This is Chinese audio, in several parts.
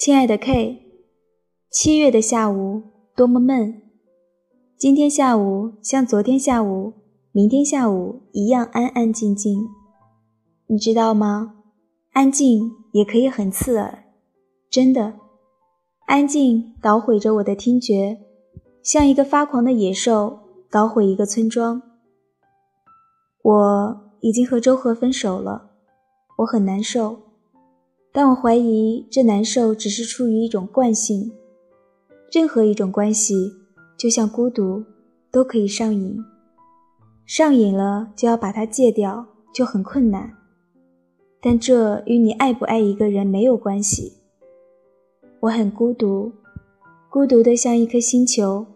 亲爱的 K，七月的下午多么闷。今天下午像昨天下午、明天下午一样安安静静。你知道吗？安静也可以很刺耳，真的。安静捣毁着我的听觉，像一个发狂的野兽捣毁一个村庄。我已经和周和分手了，我很难受。但我怀疑，这难受只是出于一种惯性。任何一种关系，就像孤独，都可以上瘾。上瘾了，就要把它戒掉，就很困难。但这与你爱不爱一个人没有关系。我很孤独，孤独的像一颗星球。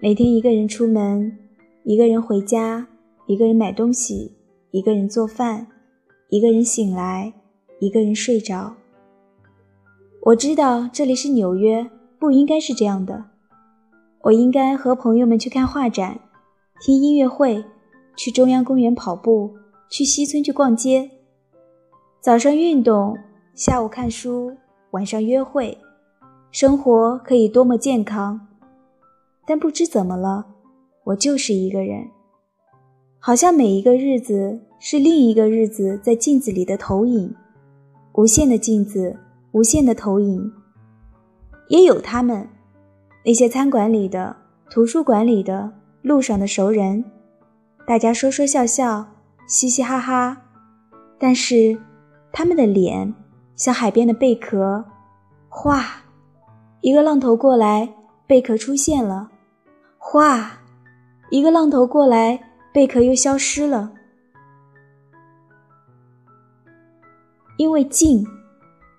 每天一个人出门，一个人回家，一个人买东西，一个人做饭，一个人醒来。一个人睡着。我知道这里是纽约，不应该是这样的。我应该和朋友们去看画展，听音乐会，去中央公园跑步，去西村去逛街。早上运动，下午看书，晚上约会，生活可以多么健康。但不知怎么了，我就是一个人，好像每一个日子是另一个日子在镜子里的投影。无限的镜子，无限的投影，也有他们，那些餐馆里的、图书馆里的、路上的熟人，大家说说笑笑，嘻嘻哈哈。但是，他们的脸像海边的贝壳，哗，一个浪头过来，贝壳出现了；哗，一个浪头过来，贝壳又消失了。因为静，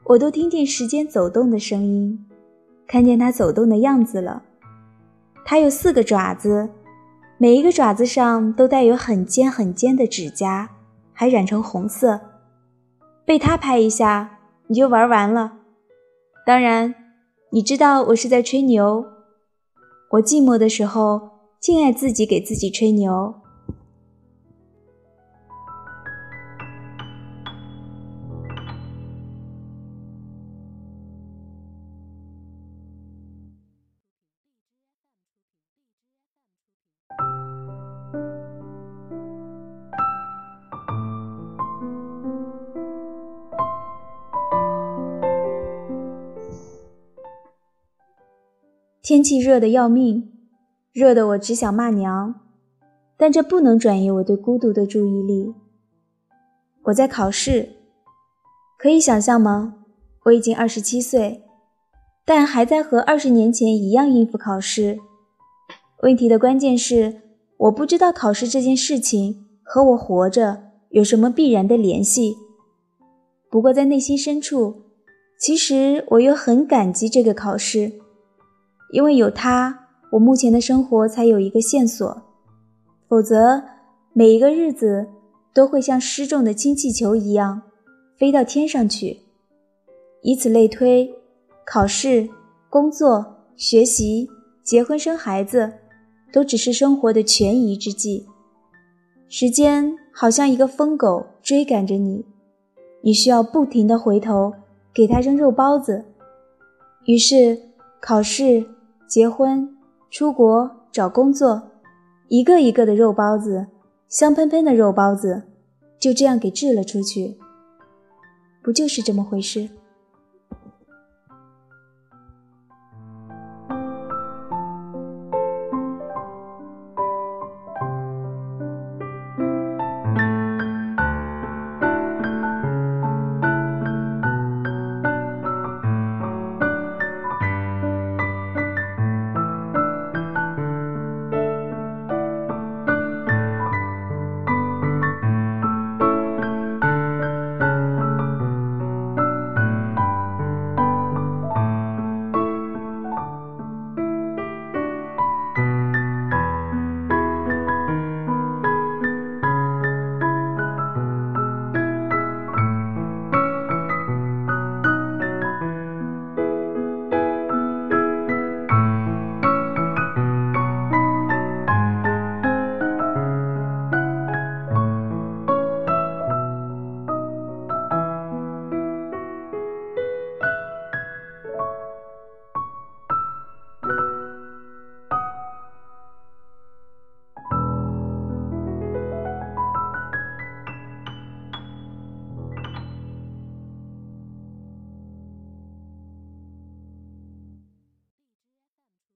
我都听见时间走动的声音，看见它走动的样子了。它有四个爪子，每一个爪子上都带有很尖很尖的指甲，还染成红色。被它拍一下，你就玩完了。当然，你知道我是在吹牛。我寂寞的时候，竟爱自己给自己吹牛。天气热得要命，热得我只想骂娘，但这不能转移我对孤独的注意力。我在考试，可以想象吗？我已经二十七岁，但还在和二十年前一样应付考试。问题的关键是，我不知道考试这件事情和我活着有什么必然的联系。不过在内心深处，其实我又很感激这个考试。因为有他，我目前的生活才有一个线索，否则每一个日子都会像失重的氢气球一样飞到天上去。以此类推，考试、工作、学习、结婚、生孩子，都只是生活的权宜之计。时间好像一个疯狗追赶着你，你需要不停地回头给他扔肉包子。于是考试。结婚、出国、找工作，一个一个的肉包子，香喷喷的肉包子，就这样给掷了出去。不就是这么回事？